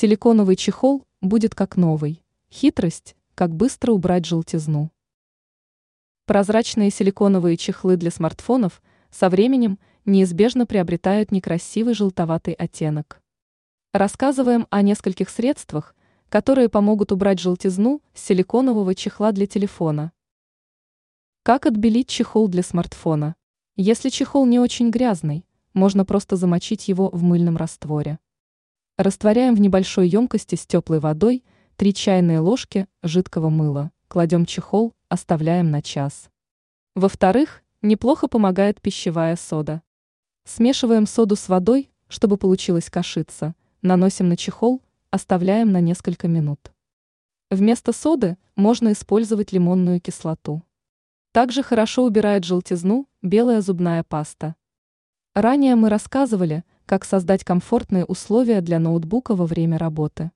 Силиконовый чехол будет как новый. Хитрость, как быстро убрать желтизну. Прозрачные силиконовые чехлы для смартфонов со временем неизбежно приобретают некрасивый желтоватый оттенок. Рассказываем о нескольких средствах, которые помогут убрать желтизну с силиконового чехла для телефона. Как отбелить чехол для смартфона? Если чехол не очень грязный, можно просто замочить его в мыльном растворе. Растворяем в небольшой емкости с теплой водой 3 чайные ложки жидкого мыла, кладем чехол, оставляем на час. Во-вторых, неплохо помогает пищевая сода. Смешиваем соду с водой, чтобы получилась кашица, наносим на чехол, оставляем на несколько минут. Вместо соды можно использовать лимонную кислоту. Также хорошо убирает желтизну белая зубная паста. Ранее мы рассказывали, как создать комфортные условия для ноутбука во время работы.